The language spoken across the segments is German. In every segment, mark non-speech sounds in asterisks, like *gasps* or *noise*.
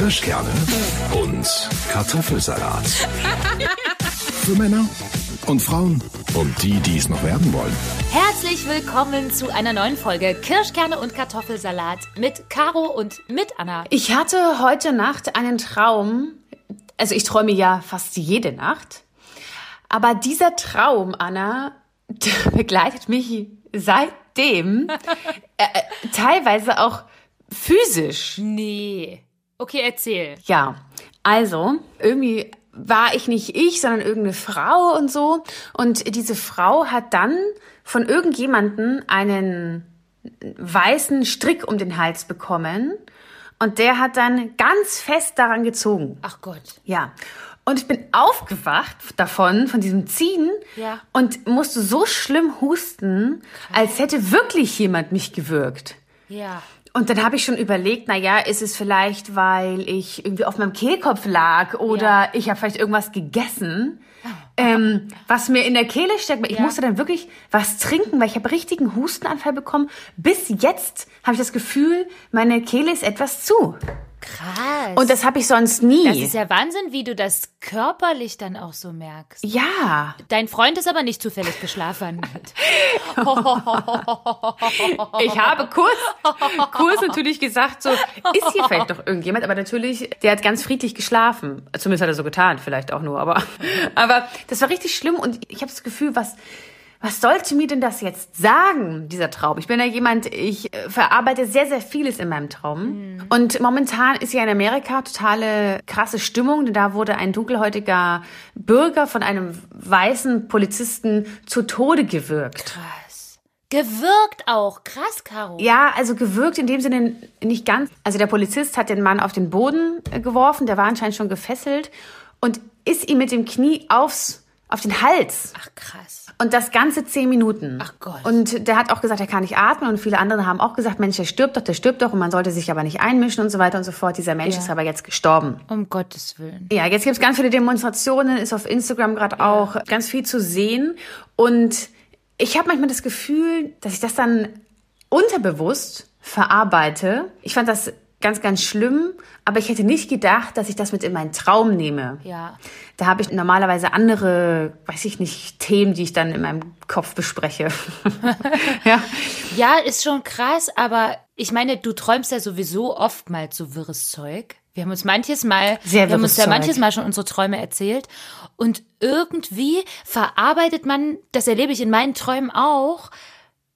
Kirschkerne und Kartoffelsalat. *laughs* Für Männer und Frauen und die, die es noch werden wollen. Herzlich willkommen zu einer neuen Folge Kirschkerne und Kartoffelsalat mit Caro und mit Anna. Ich hatte heute Nacht einen Traum. Also ich träume ja fast jede Nacht. Aber dieser Traum, Anna, *laughs* begleitet mich seitdem. *laughs* äh, äh, teilweise auch physisch. Nee. Okay, erzähl. Ja, also irgendwie war ich nicht ich, sondern irgendeine Frau und so. Und diese Frau hat dann von irgendjemanden einen weißen Strick um den Hals bekommen. Und der hat dann ganz fest daran gezogen. Ach Gott. Ja. Und ich bin aufgewacht davon, von diesem Ziehen. Ja. Und musste so schlimm husten, als hätte wirklich jemand mich gewürgt. Ja. Und dann habe ich schon überlegt, na ja, ist es vielleicht, weil ich irgendwie auf meinem Kehlkopf lag oder Ja. ich habe vielleicht irgendwas gegessen, ähm, was mir in der Kehle steckt. Ich Ja. musste dann wirklich was trinken, weil ich habe richtigen Hustenanfall bekommen. Bis jetzt habe ich das Gefühl, meine Kehle ist etwas zu. Krass. Und das habe ich sonst nie. das ist ja Wahnsinn, wie du das körperlich dann auch so merkst. ja, Dein Freund ist aber nicht zufällig geschlafen. *laughs* ich habe kurz, kurz natürlich gesagt, so ist hier vielleicht noch irgendjemand, aber natürlich, der hat ganz friedlich geschlafen. Zumindest hat er so getan, vielleicht auch nur, aber, aber das war richtig schlimm und ich habe das Gefühl, was, was sollte mir denn das jetzt sagen, dieser Traum? Ich bin ja jemand, ich äh, verarbeite sehr, sehr vieles in meinem Traum. Und momentan ist ja in Amerika totale krasse Stimmung, denn da wurde ein dunkelhäutiger Bürger von einem weißen Polizisten zu Tode gewürgt. Krass. Gewirkt auch. Krass, Caro. Ja, also gewürgt in dem Sinne nicht ganz. Also der Polizist hat den Mann auf den Boden äh, geworfen, der war anscheinend schon gefesselt und ist ihm mit dem Knie aufs, auf den Hals. Ach, krass. Und das ganze zehn Minuten. Ach Gott. Und der hat auch gesagt, er kann nicht atmen. Und viele andere haben auch gesagt, Mensch, der stirbt doch, der stirbt doch. Und man sollte sich aber nicht einmischen und so weiter und so fort. Dieser Mensch Ja. ist aber jetzt gestorben. Um Gottes Willen. Ja, jetzt gibt's ganz viele Demonstrationen, ist auf Instagram gerade auch ganz viel zu sehen. Und ich habe manchmal das Gefühl, dass ich das dann unterbewusst verarbeite. Ich fand das ganz, ganz schlimm, aber ich hätte nicht gedacht, dass ich das mit in meinen Traum nehme. Ja. Da habe ich normalerweise andere, weiß ich nicht, Themen, die ich dann in meinem Kopf bespreche. *laughs* *laughs* ja. Ja, ist schon krass, aber ich meine, du träumst ja sowieso oftmals so wirres Zeug. Wir haben uns manches Mal, Sehr wir haben uns ja manches Mal schon unsere Träume erzählt und irgendwie verarbeitet man, das erlebe ich in meinen Träumen auch,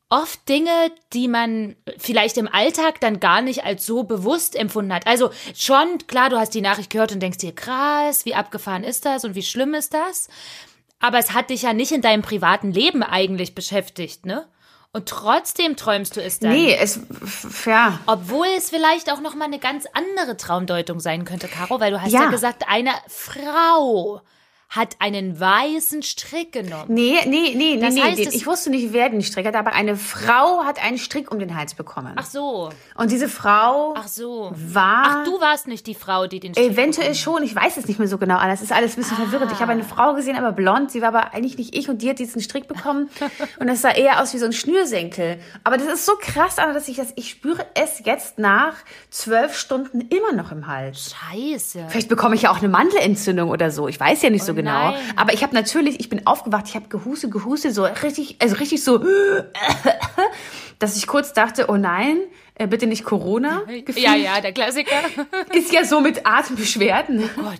oft Dinge, die man vielleicht im Alltag dann gar nicht als so bewusst empfunden hat. Also schon, klar, du hast die Nachricht gehört und denkst dir, krass, wie abgefahren ist das und wie schlimm ist das? Aber es hat dich ja nicht in deinem privaten Leben eigentlich beschäftigt, ne? Und trotzdem träumst du es dann. Nee, es, ja. Obwohl es vielleicht auch noch mal eine ganz andere Traumdeutung sein könnte, Caro, weil du hast ja, Ja. gesagt, eine Frau hat einen weißen Strick genommen. Nee, nee, nee, nee, Das nee. heißt, es- ich wusste nicht, wer den Strick hat, aber eine Frau hat einen Strick um den Hals bekommen. Ach so, Und diese Frau ach so. war Ach, du warst nicht die Frau, die den Strick eventuell bekommen schon, ich weiß es nicht mehr so genau, alles ist alles ein bisschen verwirrend. Ich habe eine Frau gesehen, aber blond, sie war aber eigentlich nicht ich und die hat diesen Strick bekommen *laughs* und das sah eher aus wie so ein Schnürsenkel. Aber das ist so krass, Anna, dass ich das, ich spüre es jetzt nach zwölf Stunden immer noch im Hals. Scheiße. Vielleicht bekomme ich ja auch eine Mandelentzündung oder so. Ich weiß ja nicht so Oh genau. nein. Aber ich habe natürlich, ich bin aufgewacht, ich habe gehustet, gehustet, so richtig, also richtig so, *gasps* dass ich kurz dachte, oh nein, äh, bitte nicht Corona. gefühlt. Ja, ja, der Klassiker. *laughs* Ist ja so mit Atembeschwerden. Gott.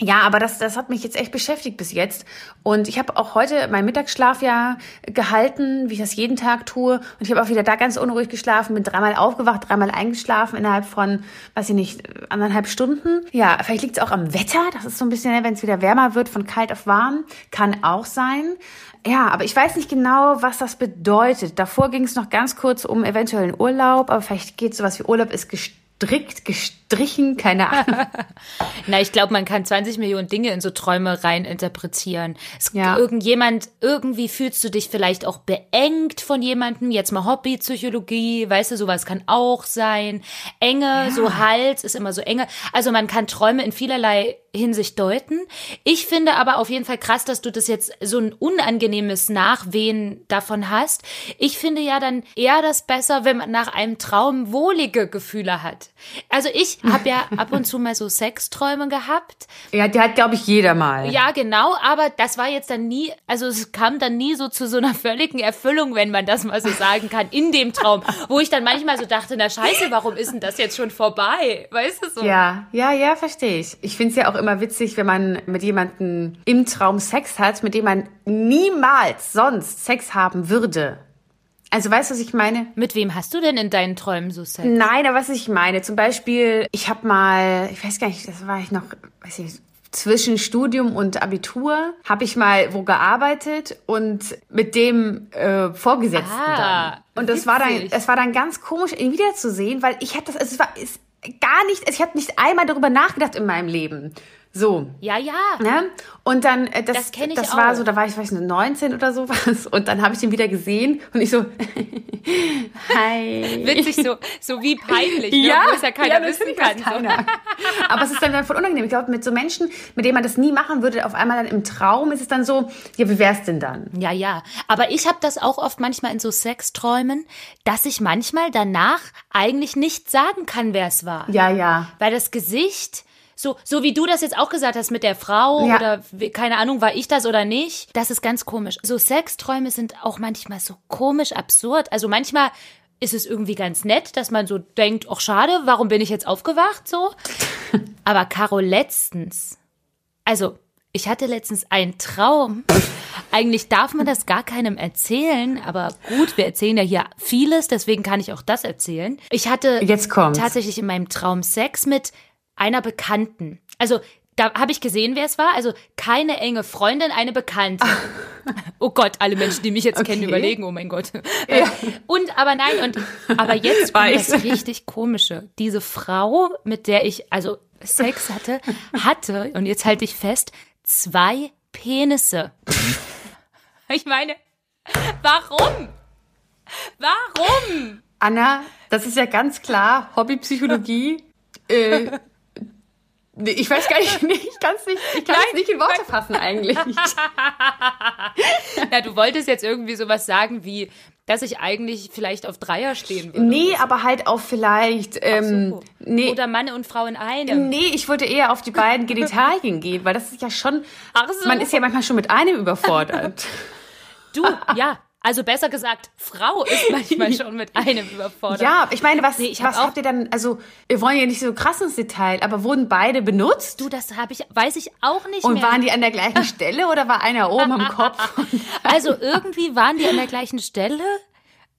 Ja, aber das, das hat mich jetzt echt beschäftigt bis jetzt. Und ich habe auch heute meinen Mittagsschlaf ja gehalten, wie ich das jeden Tag tue. Und ich habe auch wieder da ganz unruhig geschlafen, bin dreimal aufgewacht, dreimal eingeschlafen innerhalb von, weiß ich nicht, anderthalb Stunden. Ja, vielleicht liegt es auch am Wetter. Das ist so ein bisschen, wenn es wieder wärmer wird, von kalt auf warm. Kann auch sein. Ja, aber ich weiß nicht genau, was das bedeutet. Davor ging es noch ganz kurz um eventuellen Urlaub, aber vielleicht geht sowas wie Urlaub ist gestrickt, gestrichen, keine Ahnung. *laughs* Na, ich glaube, man kann 20 Millionen Dinge in so Träume rein interpretieren. Es, Ja. Irgendjemand, irgendwie fühlst du dich vielleicht auch beengt von jemandem. Jetzt mal Hobbypsychologie, weißt du, sowas kann auch sein. Enge, so Hals ist immer so enge. Also man kann Träume in vielerlei Hinsicht deuten. Ich finde aber auf jeden Fall krass, dass du das jetzt so ein unangenehmes Nachwehen davon hast. Ich finde ja dann eher das besser, wenn man nach einem Traum wohlige Gefühle hat. Also ich habe ja ab und zu mal so Sexträume gehabt. Ja, die hat, glaube ich, jeder mal. Ja, genau, aber das war jetzt dann nie, also es kam dann nie so zu so einer völligen Erfüllung, wenn man das mal so sagen kann, in dem Traum, wo ich dann manchmal so dachte, na scheiße, warum ist denn das jetzt schon vorbei? Weißt du so? Ja, ja, ja, verstehe ich. Ich finde es ja auch immer witzig, wenn man mit jemandem im Traum Sex hat, mit dem man niemals sonst Sex haben würde. Also weißt du, was ich meine? Mit wem hast du denn in deinen Träumen so Sex? Nein, aber was ich meine, zum Beispiel, ich habe mal, ich weiß gar nicht, das war ich noch, weiß ich, zwischen Studium und Abitur habe ich mal wo gearbeitet und mit dem äh, Vorgesetzten Ah, dann. Und das war dann, witzig. es war dann ganz komisch, ihn wiederzusehen, weil ich hatte das, also es war ist gar nicht, also ich habe nicht einmal darüber nachgedacht in meinem Leben. So. Ja, ja. Ne? Und dann, äh, das, Das das war auch. so, da war ich, weiß nicht, 19 oder sowas. *laughs* Und dann habe ich ihn wieder gesehen und ich so, *laughs* hi. Witzig, so, so wie peinlich, ne? wo es ja keiner das wissen kann. So. Keiner. Aber es ist dann, dann voll unangenehm. Ich glaube, mit so Menschen, mit denen man das nie machen würde, auf einmal dann im Traum ist es dann so, ja, wie wär's denn dann? Ja, ja. Aber ich habe das auch oft manchmal in so Sexträumen, dass ich manchmal danach eigentlich nicht sagen kann, wer es war. Ja, ja. Weil das Gesicht, so, so wie du das jetzt auch gesagt hast mit der Frau Ja. oder wie- keine Ahnung, war ich das oder nicht, das ist ganz komisch. So Sexträume sind auch manchmal so komisch absurd. Also manchmal ist es irgendwie ganz nett, dass man so denkt, ach schade, warum bin ich jetzt aufgewacht so? *laughs* Aber Caro, letztens, also ich hatte letztens einen Traum. Eigentlich darf man das gar keinem erzählen, aber gut, wir erzählen ja hier vieles, deswegen kann ich auch das erzählen. Ich hatte tatsächlich in meinem Traum Sex mit einer Bekannten. Also da habe ich gesehen, wer es war. Also keine enge Freundin, eine Bekannte. *laughs* Oh Gott, alle Menschen, die mich jetzt kennen, Okay. überlegen, oh mein Gott. Und aber nein, und aber jetzt kommt das richtig komische. Diese Frau, mit der ich also Sex hatte, hatte, und jetzt halte ich fest, zwei Penisse. *laughs* Ich meine, warum? Warum? Anna, das ist ja ganz klar Hobbypsychologie. äh, *laughs* ich weiß gar nicht, *laughs* ich kann es nicht, ich kann es nicht in Worte fassen eigentlich. *laughs* Ja, du wolltest jetzt irgendwie sowas sagen wie, dass ich eigentlich vielleicht auf Dreier stehen würde. Nee, aber halt auch vielleicht, ähm, So. nee, Oder Mann und Frau in einem. Nee, ich wollte eher auf die beiden Genitalien gehen, weil das ist ja schon. So. Man ist ja manchmal schon mit einem überfordert. *laughs* Du, ja. Also besser gesagt, Frau ist *laughs* manchmal schon mit einem überfordert. ja, ich meine, was, Nee, ich hab was auch- habt ihr dann? Also, wir wollen ja nicht so krass ins Detail, aber wurden beide benutzt? Du, das habe ich, weiß ich auch nicht Und mehr. waren die an der gleichen *laughs* Stelle oder war einer oben am Kopf? Also irgendwie waren die an der gleichen Stelle.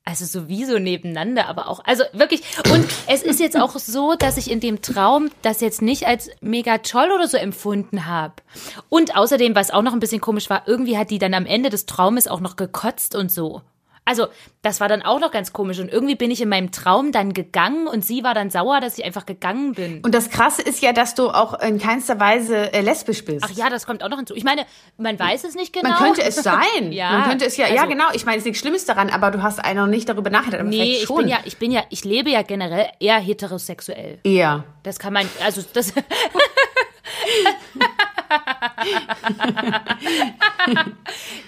Also sowieso nebeneinander, aber auch, also wirklich, und es ist jetzt auch so, dass ich in dem Traum das jetzt nicht als mega toll oder so empfunden habe. Und außerdem, was auch noch ein bisschen komisch war, irgendwie hat die dann am Ende des Traumes auch noch gekotzt und so. Also, das war dann auch noch ganz komisch. Und irgendwie bin ich in meinem Traum dann gegangen und sie war dann sauer, dass ich einfach gegangen bin. Und das Krasse ist ja, dass du auch in keinster Weise äh, lesbisch bist. Ach ja, das kommt auch noch hinzu. Ich meine, man weiß es nicht genau. Man könnte es sein. *laughs* Ja, Man könnte es ja, ja also- genau. Ich meine, es ist nichts Schlimmes daran, aber du hast einer noch nicht darüber nachgedacht. Aber Nee, ich bin ja, ich bin ja, ich lebe ja generell eher heterosexuell. eher. Das kann man, also das. *laughs* *laughs* *laughs*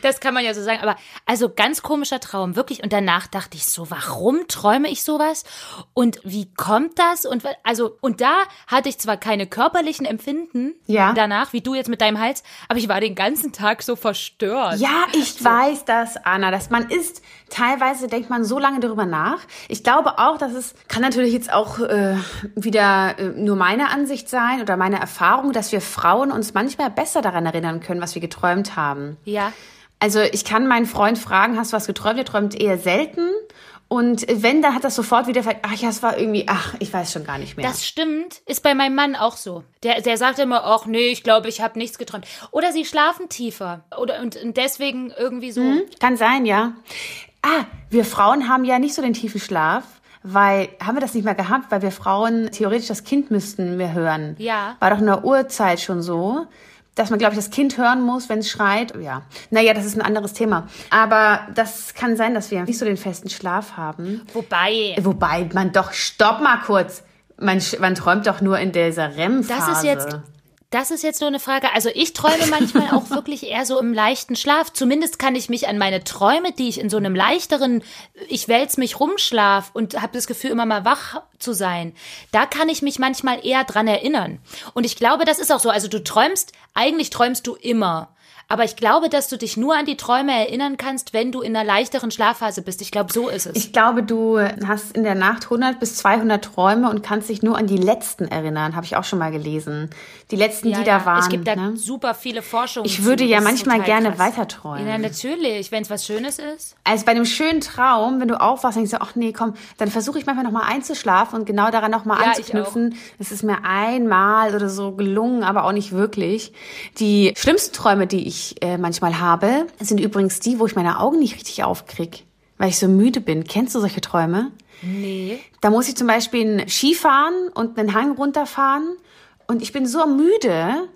das kann man ja so sagen, aber also ganz komischer Traum, wirklich. Und danach dachte ich so, warum träume ich sowas? Und wie kommt das? Und also, und da hatte ich zwar keine körperlichen Empfinden Ja. danach, wie du jetzt mit deinem Hals, aber ich war den ganzen Tag so verstört. Ja, ich weiß das, Anna, dass man ist, teilweise denkt man so lange darüber nach. Ich glaube auch, dass es, kann natürlich jetzt auch äh, wieder äh, nur meine Ansicht sein oder meine Erfahrung, dass wir Frauen uns manchmal besser daran erinnern können, was wir geträumt haben. Ja. Also ich kann meinen Freund fragen, hast du was geträumt? Er träumt eher selten. Und wenn, dann hat das sofort wieder, ach ja, es war irgendwie, ach, ich weiß schon gar nicht mehr. Das stimmt, ist bei meinem Mann auch so. Der, der sagt immer, ach nee, ich glaube, ich habe nichts geträumt. Oder sie schlafen tiefer. Oder und, und deswegen irgendwie so. Kann sein, ja. Ah, wir Frauen haben ja nicht so den tiefen Schlaf, weil, haben wir das nicht mehr gehabt, weil wir Frauen theoretisch das Kind müssten wir hören. Ja. War doch in der Urzeit schon so, dass man, glaube ich, das Kind hören muss, wenn es schreit. Ja. Naja, das ist ein anderes Thema. Aber das kann sein, dass wir nicht so den festen Schlaf haben. Wobei, Wobei man doch, stopp mal kurz. Man, man träumt doch nur in dieser REM-Phase. das ist jetzt, Das ist jetzt nur eine Frage. Also ich träume manchmal auch *laughs* wirklich eher so im leichten Schlaf. Zumindest kann ich mich an meine Träume, die ich in so einem leichteren, ich wälz mich rumschlaf und habe das Gefühl, immer mal wach zu sein. Da kann ich mich manchmal eher dran erinnern. Und ich glaube, das ist auch so. Also du träumst, eigentlich träumst du immer. Aber ich glaube, dass du dich nur an die Träume erinnern kannst, wenn du in einer leichteren Schlafphase bist. Ich glaube, so ist es. Ich glaube, du hast in der Nacht 100 bis 200 Träume und kannst dich nur an die letzten erinnern. Habe ich auch schon mal gelesen. Die letzten, ja, die ja. da waren. Es gibt da ne? super viele Forschungen. Ich würde ja manchmal gerne krass. weiter träumen. Ja, natürlich, wenn es was Schönes ist. Also bei einem schönen Traum, wenn du aufwachst, denkst du, ach nee, komm, dann versuche ich manchmal nochmal einzuschlafen und genau daran nochmal ja, anzuknüpfen. Es ist mir einmal oder so gelungen, aber auch nicht wirklich. Die schlimmsten Träume, die ich ich äh, manchmal habe, sind übrigens die, wo ich meine Augen nicht richtig aufkrieg, weil ich so müde bin. Kennst du solche Träume? Nee. Da muss ich zum Beispiel Skifahren und einen Hang runterfahren und ich bin so müde.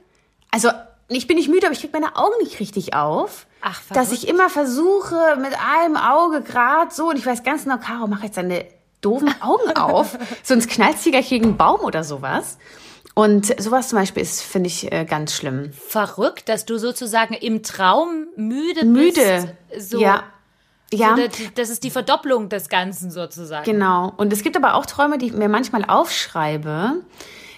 Also ich bin nicht müde, aber ich krieg meine Augen nicht richtig auf. Ach, dass ich immer versuche, mit einem Auge gerade so, und ich weiß ganz genau, Caro, mach jetzt deine doofen Augen auf, *laughs* sonst knallst du gleich gegen einen Baum oder sowas. Und sowas zum Beispiel ist, finde ich, äh, ganz schlimm. Verrückt, dass du sozusagen im Traum müde, müde. bist. So. Ja. Ja. So, das ist die Verdopplung des Ganzen sozusagen. Genau. Und es gibt aber auch Träume, die ich mir manchmal aufschreibe,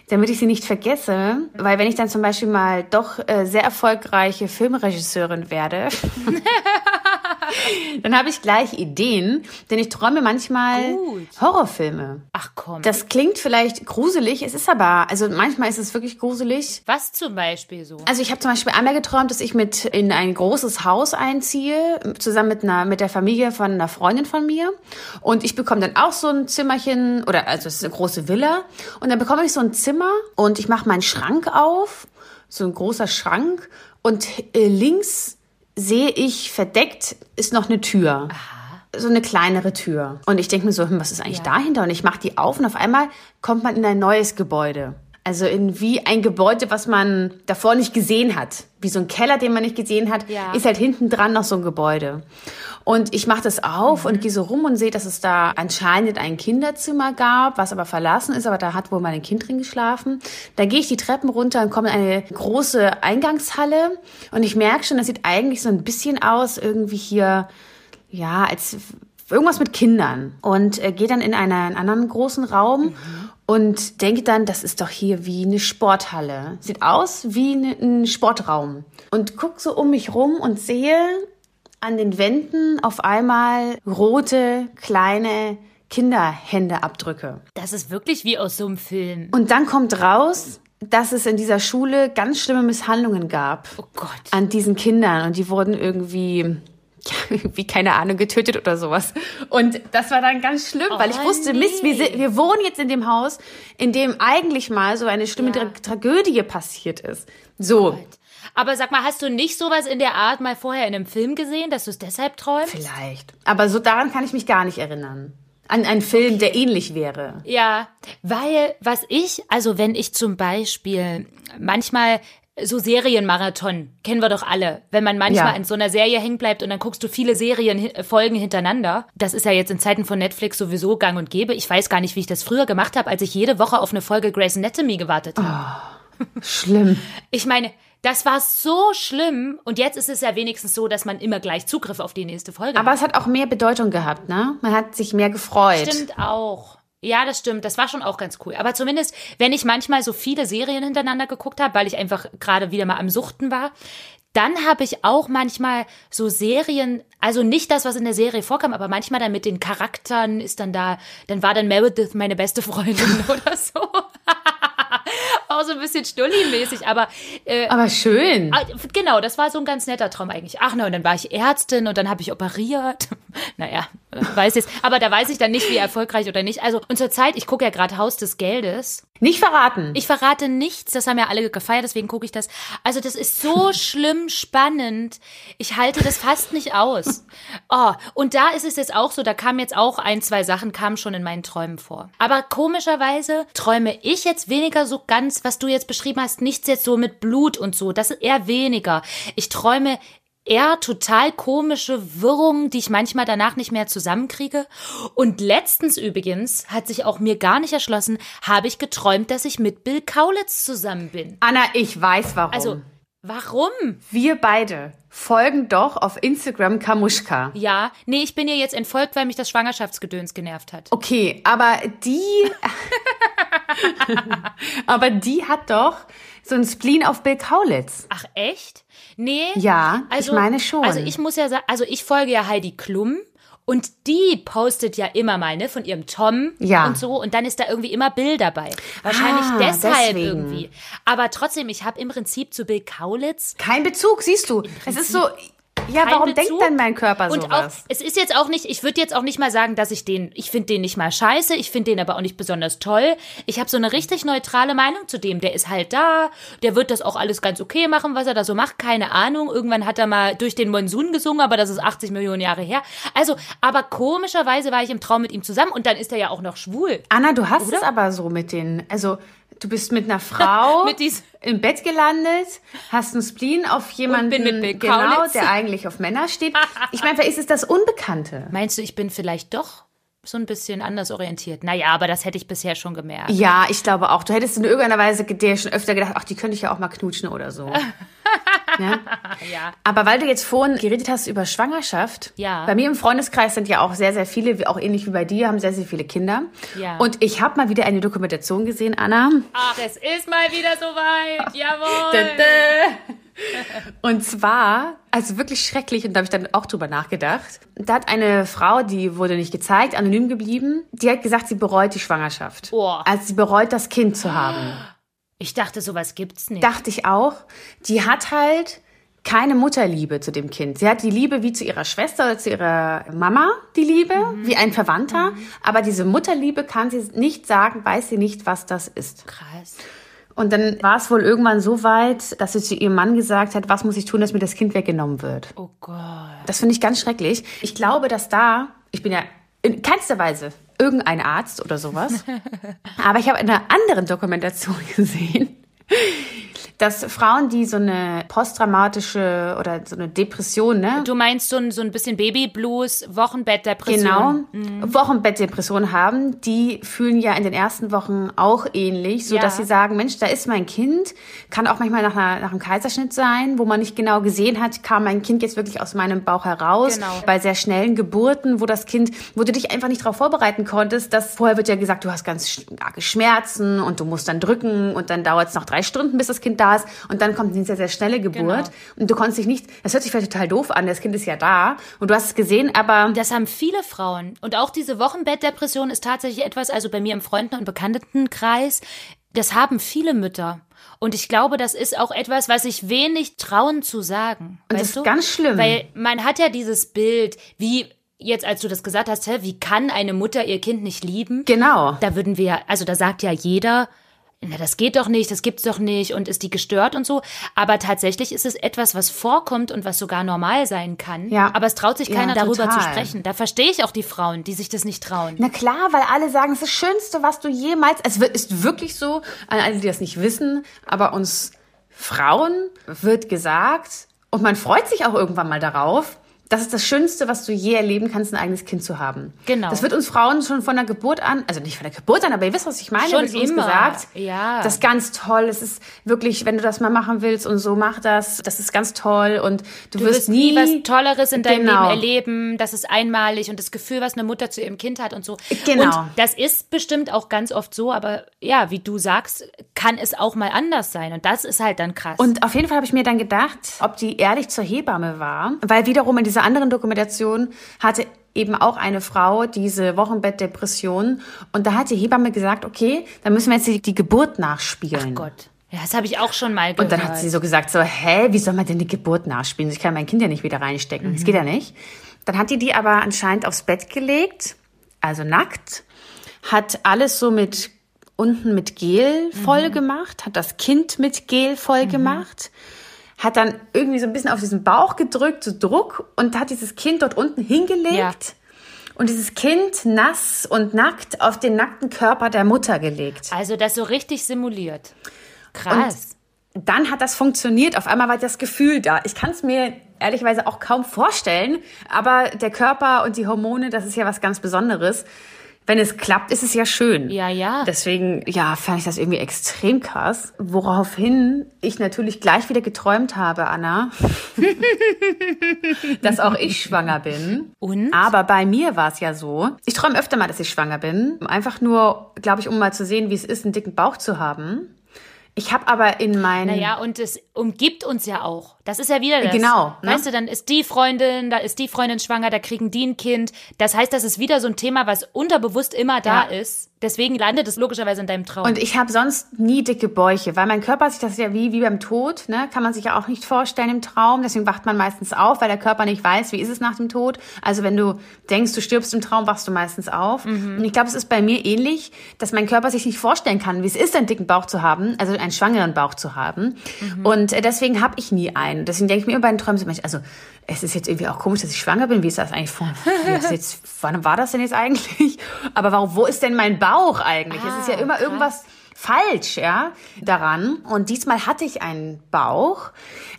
damit ich sie nicht vergesse. Weil wenn ich dann zum Beispiel mal doch äh, sehr erfolgreiche Filmregisseurin werde, *laughs* *laughs* *laughs* Dann habe ich gleich Ideen, denn ich träume manchmal Gut. Horrorfilme. Ach komm. Das klingt vielleicht gruselig, es ist aber, also manchmal ist es wirklich gruselig. Was zum Beispiel so? Also ich habe zum Beispiel einmal geträumt, dass ich mit in ein großes Haus einziehe, zusammen mit einer mit der Familie von einer Freundin von mir. Und ich bekomme dann auch so ein Zimmerchen, oder also es ist eine große Villa. Und dann bekomme ich so ein Zimmer und ich mache meinen Schrank auf, so ein großer Schrank. Und äh, links sehe ich verdeckt ist noch eine Tür. Aha. So eine kleinere Tür. Und ich denke mir so, hm, was ist eigentlich ja. dahinter? Und ich mache die auf und auf einmal kommt man in ein neues Gebäude. Also in wie ein Gebäude, was man davor nicht gesehen hat. Wie so ein Keller, den man nicht gesehen hat, ja. ist halt hinten dran noch so ein Gebäude. Und ich mache das auf mhm. und gehe so rum und sehe, dass es da anscheinend ein Kinderzimmer gab, was aber verlassen ist, aber da hat wohl mein Kind drin geschlafen. Da gehe ich die Treppen runter und komme in eine große Eingangshalle und ich merke schon, das sieht eigentlich so ein bisschen aus, irgendwie hier, ja, als irgendwas mit Kindern. Und äh, gehe dann in einen, einen anderen großen Raum mhm und denke dann, das ist doch hier wie eine Sporthalle. Sieht aus wie ein Sportraum. Und guck so um mich rum und sehe an den Wänden auf einmal rote, kleine Kinderhändeabdrücke. Das ist wirklich wie aus so einem Film. Und dann kommt raus, dass es in dieser Schule ganz schlimme Misshandlungen gab. Oh Gott. An diesen Kindern. Und die wurden irgendwie ja, *laughs* wie keine Ahnung, getötet oder sowas. Und das war dann ganz schlimm, oh, weil ich oh, wusste, nee. Mist, wir, wir wohnen jetzt in dem Haus, in dem eigentlich mal so eine schlimme ja. Tragödie passiert ist. So. Oh aber sag mal, hast du nicht sowas in der Art mal vorher in einem Film gesehen, dass du es deshalb träumst? Vielleicht. Aber so daran kann ich mich gar nicht erinnern. An einen Film, der ähnlich wäre. Ja, weil was ich, also wenn ich zum Beispiel manchmal so Serienmarathon, kennen wir doch alle. Wenn man manchmal ja. in so einer Serie hängen bleibt und dann guckst du viele Serienfolgen hintereinander. Das ist ja jetzt in Zeiten von Netflix sowieso gang und gäbe. Ich weiß gar nicht, wie ich das früher gemacht habe, als ich jede Woche auf eine Folge Grey's Anatomy gewartet habe. Oh, schlimm. *laughs* ich meine, das war so schlimm und jetzt ist es ja wenigstens so, dass man immer gleich Zugriff auf die nächste Folge Aber hat. es hat auch mehr Bedeutung gehabt, ne? Man hat sich mehr gefreut. Stimmt auch. Ja, das stimmt. Das war schon auch ganz cool. Aber zumindest, wenn ich manchmal so viele Serien hintereinander geguckt habe, weil ich einfach gerade wieder mal am Suchten war, dann habe ich auch manchmal so Serien, also nicht das, was in der Serie vorkam, aber manchmal dann mit den Charakteren ist dann da, dann war dann Meredith meine beste Freundin *laughs* oder so auch so ein bisschen Stulli-mäßig, aber. Äh, aber schön. Ah, genau, das war so ein ganz netter Traum eigentlich. Ach ne, und dann war ich Ärztin und dann habe ich operiert. *laughs* naja, weiß jetzt. Aber da weiß ich dann nicht, wie erfolgreich oder nicht. Also, und zur Zeit, ich gucke ja gerade Haus des Geldes. Nicht verraten. Ich verrate nichts, das haben ja alle gefeiert, deswegen gucke ich das. Also, das ist so *laughs* schlimm spannend. Ich halte das fast nicht aus. Oh, und da ist es jetzt auch so, da kamen jetzt auch ein, zwei Sachen, kamen schon in meinen Träumen vor. Aber komischerweise träume ich jetzt weniger so ganz, was du jetzt beschrieben hast, nichts jetzt so mit Blut und so. Das ist eher weniger. Ich träume eher total komische Wirrungen, die ich manchmal danach nicht mehr zusammenkriege. Und letztens übrigens hat sich auch mir gar nicht erschlossen, habe ich geträumt, dass ich mit Bill Kaulitz zusammen bin. Anna, ich weiß warum. Also, warum? wir beide folgen doch auf Instagram Kamuschka. Ja, nee, ich bin ihr jetzt entfolgt, weil mich das Schwangerschaftsgedöns genervt hat. Okay, aber die. *laughs* aber die hat doch so ein Spleen auf Bill Kaulitz. Ach, echt? Nee. Ja, ich meine schon. Also ich muss ja sagen, also ich folge ja Heidi Klum. Und die postet ja immer mal, ne, von ihrem Tom Ja. und so. Und dann ist da irgendwie immer Bill dabei. Wahrscheinlich Ah, deshalb deswegen. irgendwie. Aber trotzdem, ich habe im Prinzip zu Bill Kaulitz Kein Bezug, siehst du. Es ist so. Ja, warum Bezug. denkt denn mein Körper Und auch, es ist jetzt auch nicht, ich würde jetzt auch nicht mal sagen, dass ich den, ich finde den nicht mal scheiße, ich finde den aber auch nicht besonders toll. Ich habe so eine richtig neutrale Meinung zu dem. Der ist halt da, der wird das auch alles ganz okay machen, was er da so macht, keine Ahnung. Irgendwann hat er mal durch den Monsun gesungen, aber das ist 80 Millionen Jahre her. Also, aber komischerweise war ich im Traum mit ihm zusammen und dann ist er ja auch noch schwul. Anna, du hast Oder? es aber so mit den. Also, du bist mit einer Frau *laughs* Mit dies- im Bett gelandet, hast einen Spleen auf jemanden, bin mit Bill genau, der eigentlich auf Männer steht. *laughs* Ich meine, vielleicht ist es das Unbekannte. Meinst du, ich bin vielleicht doch so ein bisschen anders orientiert? Naja, aber das hätte ich bisher schon gemerkt. Ja, ich glaube auch. Du hättest in irgendeiner Weise dir schon öfter gedacht, ach, die könnte ich ja auch mal knutschen oder so. *laughs* ja? *laughs* Ja. Aber weil du jetzt vorhin geredet hast über Schwangerschaft, Ja. bei mir im Freundeskreis sind ja auch sehr, sehr viele, auch ähnlich wie bei dir, haben sehr, sehr viele Kinder. Ja. Und ich habe mal wieder eine Dokumentation gesehen, Anna. Ach, es ist mal wieder soweit. *laughs* Jawohl. Und zwar, also wirklich schrecklich, und da habe ich dann auch drüber nachgedacht. Da hat eine Frau, die wurde nicht gezeigt, anonym geblieben, die hat gesagt, sie bereut die Schwangerschaft. Oh. Also sie bereut das Kind zu haben. *gasps* Ich dachte, sowas gibt's nicht. Dachte ich auch. Die hat halt keine Mutterliebe zu dem Kind. Sie hat die Liebe wie zu ihrer Schwester oder zu ihrer Mama, die Liebe, wie ein Verwandter. Aber diese Mutterliebe kann sie nicht sagen, weiß sie nicht, was das ist. Krass. Und dann war es wohl irgendwann so weit, dass sie zu ihrem Mann gesagt hat, was muss ich tun, dass mir das Kind weggenommen wird. Oh Gott. Das finde ich ganz schrecklich. Ich glaube, dass da, ich bin ja in keinster Weise irgendein Arzt oder sowas, *laughs* aber ich habe in einer anderen Dokumentation *laughs* gesehen, dass Frauen, die so eine posttraumatische oder so eine Depression, ne? Du meinst so ein, so ein bisschen Babyblues, Wochenbettdepression. Genau, Mhm. Wochenbettdepression haben, die fühlen ja in den ersten Wochen auch ähnlich, so Ja. dass sie sagen, Mensch, da ist mein Kind, kann auch manchmal nach, einer, nach einem Kaiserschnitt sein, wo man nicht genau gesehen hat, kam mein Kind jetzt wirklich aus meinem Bauch heraus. Genau. Bei sehr schnellen Geburten, wo das Kind, wo du dich einfach nicht darauf vorbereiten konntest, dass vorher wird ja gesagt, du hast ganz starke Schmerzen und du musst dann drücken und dann dauert es noch drei Stunden, bis das Kind da ist und dann kommt eine sehr, sehr schnelle Geburt Genau. und du konntest dich nicht, das hört sich vielleicht total doof an, das Kind ist ja da und du hast es gesehen, aber Das haben viele Frauen. Und auch diese Wochenbettdepression ist tatsächlich etwas, also bei mir im Freunden- und Bekanntenkreis, das haben viele Mütter. Und ich glaube, das ist auch etwas, was sich wenig trauen zu sagen. Und das ist du? ganz schlimm. Weil man hat ja dieses Bild, wie jetzt, als du das gesagt hast, hä, wie kann eine Mutter ihr Kind nicht lieben? genau. Da würden wir, also da sagt ja jeder, na, das geht doch nicht, das gibt's doch nicht und ist die gestört und so. Aber tatsächlich ist es etwas, was vorkommt und was sogar normal sein kann. Ja. Aber es traut sich Ja, keiner darüber zu sprechen. Da verstehe ich auch die Frauen, die sich das nicht trauen. Na klar, weil alle sagen, es ist das Schönste, was du jemals. Es ist wirklich so, an alle, die das nicht wissen, aber uns Frauen wird gesagt, und man freut sich auch irgendwann mal darauf, das ist das Schönste, was du je erleben kannst, ein eigenes Kind zu haben. Genau. Das wird uns Frauen schon von der Geburt an, also nicht von der Geburt an, aber ihr wisst, was ich meine, Schon wird uns immer. gesagt. Ja. Das ist ganz toll. Es ist wirklich, wenn du das mal machen willst und so, mach das. Das ist ganz toll und du, Du wirst wirst nie was Tolleres in deinem Genau. Leben erleben. Das ist einmalig und das Gefühl, was eine Mutter zu ihrem Kind hat und so. Genau. Und das ist bestimmt auch ganz oft so, aber ja, wie du sagst, kann es auch mal anders sein. Und das ist halt dann krass. Und auf jeden Fall habe ich mir dann gedacht, ob die ehrlich zur Hebamme war, weil wiederum in dieser anderen Dokumentation hatte eben auch eine Frau diese Wochenbettdepression und da hat die Hebamme gesagt, okay, dann müssen wir jetzt die, die Geburt nachspielen. Gott. Ja, das habe ich auch schon mal gehört. Und dann hat sie so gesagt, so, hä, wie soll man denn die Geburt nachspielen? Ich kann mein Kind ja nicht wieder reinstecken. Das geht ja nicht. Dann hat die die aber anscheinend aufs Bett gelegt, also nackt, hat alles so mit unten mit Gel voll gemacht, hat das Kind mit Gel voll gemacht, hat dann irgendwie so ein bisschen auf diesen Bauch gedrückt, so Druck und hat dieses Kind dort unten hingelegt. Ja. Und dieses Kind nass und nackt auf den nackten Körper der Mutter gelegt. Also das so richtig simuliert. Krass. dann hat das funktioniert. Auf einmal war das Gefühl da. Ich kann es mir ehrlicherweise auch kaum vorstellen, aber der Körper und die Hormone, das ist ja was ganz Besonderes. Wenn es klappt, ist es ja schön. Ja, ja. Deswegen, ja, fand ich das irgendwie extrem krass. Woraufhin ich natürlich gleich wieder geträumt habe, Anna, *laughs* dass auch ich schwanger bin. Und? Aber bei mir war es ja so, ich träume öfter mal, dass ich schwanger bin. Einfach nur, glaube ich, um mal zu sehen, wie es ist, einen dicken Bauch zu haben. Ich habe aber in meinen. Naja, und es umgibt uns ja auch. Das ist ja wieder das. Genau, ne? Weißt du, dann ist die Freundin, da ist die Freundin schwanger, da kriegen die ein Kind. Das heißt, das ist wieder so ein Thema, was unterbewusst immer da Ja. ist. Deswegen landet es logischerweise in deinem Traum. Und ich habe sonst nie dicke Bäuche, weil mein Körper sich das ja wie, wie beim Tod, ne, kann man sich ja auch nicht vorstellen im Traum. Deswegen wacht man meistens auf, weil der Körper nicht weiß, wie ist es nach dem Tod. Also wenn du denkst, du stirbst im Traum, wachst du meistens auf. Und ich glaube, es ist bei mir ähnlich, dass mein Körper sich nicht vorstellen kann, wie es ist, einen dicken Bauch zu haben, also einen schwangeren Bauch zu haben. Und äh, deswegen habe ich nie einen. Deswegen denke ich mir immer bei den Träumen so, Mensch, also es ist jetzt irgendwie auch komisch, dass ich schwanger bin. Wie ist das eigentlich von, das jetzt, *laughs* wann war das denn jetzt eigentlich? Aber warum, wo ist denn mein Bauch eigentlich? es ist ja Ah, immer krass. irgendwas falsch, ja, daran. Und diesmal hatte ich einen Bauch,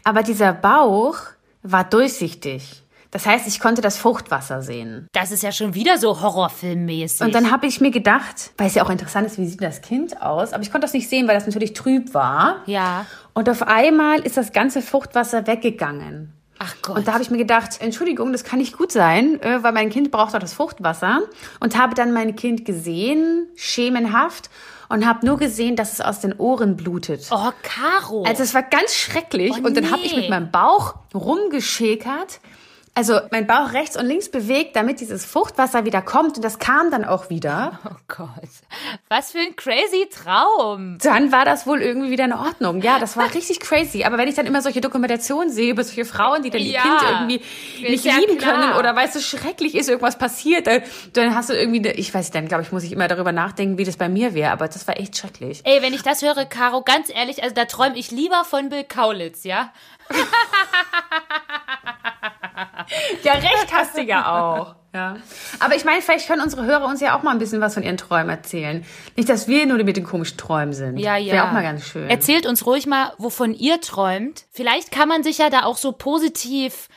aber dieser Bauch war durchsichtig. Das heißt, ich konnte das Fruchtwasser sehen. das ist ja schon wieder so horrorfilmmäßig. Und dann habe ich mir gedacht, weil es ja auch interessant ist, wie sieht das Kind aus, aber ich konnte das nicht sehen, weil das natürlich trüb war. Ja. Und auf einmal ist das ganze Fruchtwasser weggegangen. Ach Gott. Und da habe ich mir gedacht, Entschuldigung, das kann nicht gut sein, äh, weil mein Kind braucht auch das Fruchtwasser. Und habe dann mein Kind gesehen, schemenhaft, und habe nur gesehen, dass es aus den Ohren blutet. oh, Caro. Also es war ganz schrecklich. Oh, und dann habe ich nee. mit meinem Bauch rumgeschäkert. Also mein Bauch rechts und links bewegt, damit dieses Fruchtwasser wieder kommt. Und das kam dann auch wieder. *laughs* oh Gott. Was für ein crazy Traum. Dann war das wohl irgendwie wieder in Ordnung. Ja, das war richtig crazy. Aber wenn ich dann immer solche Dokumentationen sehe über solche Frauen, die dann ihr Ja, Kind irgendwie nicht ja lieben klar. können oder weißt du, schrecklich ist, irgendwas passiert, dann, dann hast du irgendwie, ich weiß nicht, dann glaube ich, muss ich immer darüber nachdenken, wie das bei mir wäre. Aber das war echt schrecklich. Ey, wenn ich das höre, Caro, ganz ehrlich, also da träume ich lieber von Bill Kaulitz, ja? *laughs* Ja, recht hast du ja auch. Ja. Aber ich meine, vielleicht können unsere Hörer uns ja auch mal ein bisschen was von ihren Träumen erzählen. Nicht, dass wir nur mit den komischen Träumen sind. Ja, ja. Wäre auch mal ganz schön. Erzählt uns ruhig mal, wovon ihr träumt. Vielleicht kann man sich ja da auch so positiv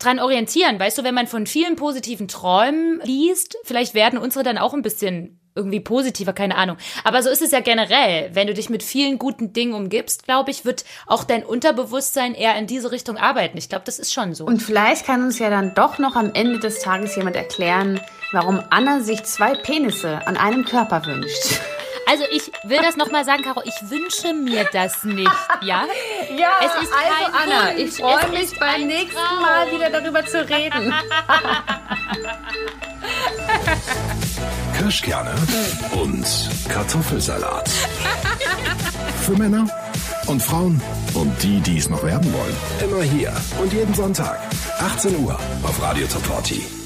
dran orientieren. Weißt du, wenn man von vielen positiven Träumen liest, vielleicht werden unsere dann auch ein bisschen irgendwie positiver, keine Ahnung. Aber so ist es ja generell. Wenn du dich mit vielen guten Dingen umgibst, glaube ich, wird auch dein Unterbewusstsein eher in diese Richtung arbeiten. Ich glaube, das ist schon so. Und vielleicht kann uns ja dann doch noch am Ende des Tages jemand erklären, warum Anna sich zwei Penisse an einem Körper wünscht. Also ich will das nochmal sagen, Caro, ich wünsche mir das nicht, ja? *laughs* Ja, Es ist also kein Anna, Wunsch. ich freue mich beim nächsten Traum. Mal wieder darüber zu reden. *laughs* Kirschkerne und Kartoffelsalat. *laughs* Für Männer und Frauen und die, die es noch werden wollen. Immer hier und jeden Sonntag, 18 Uhr auf Radio Top 40.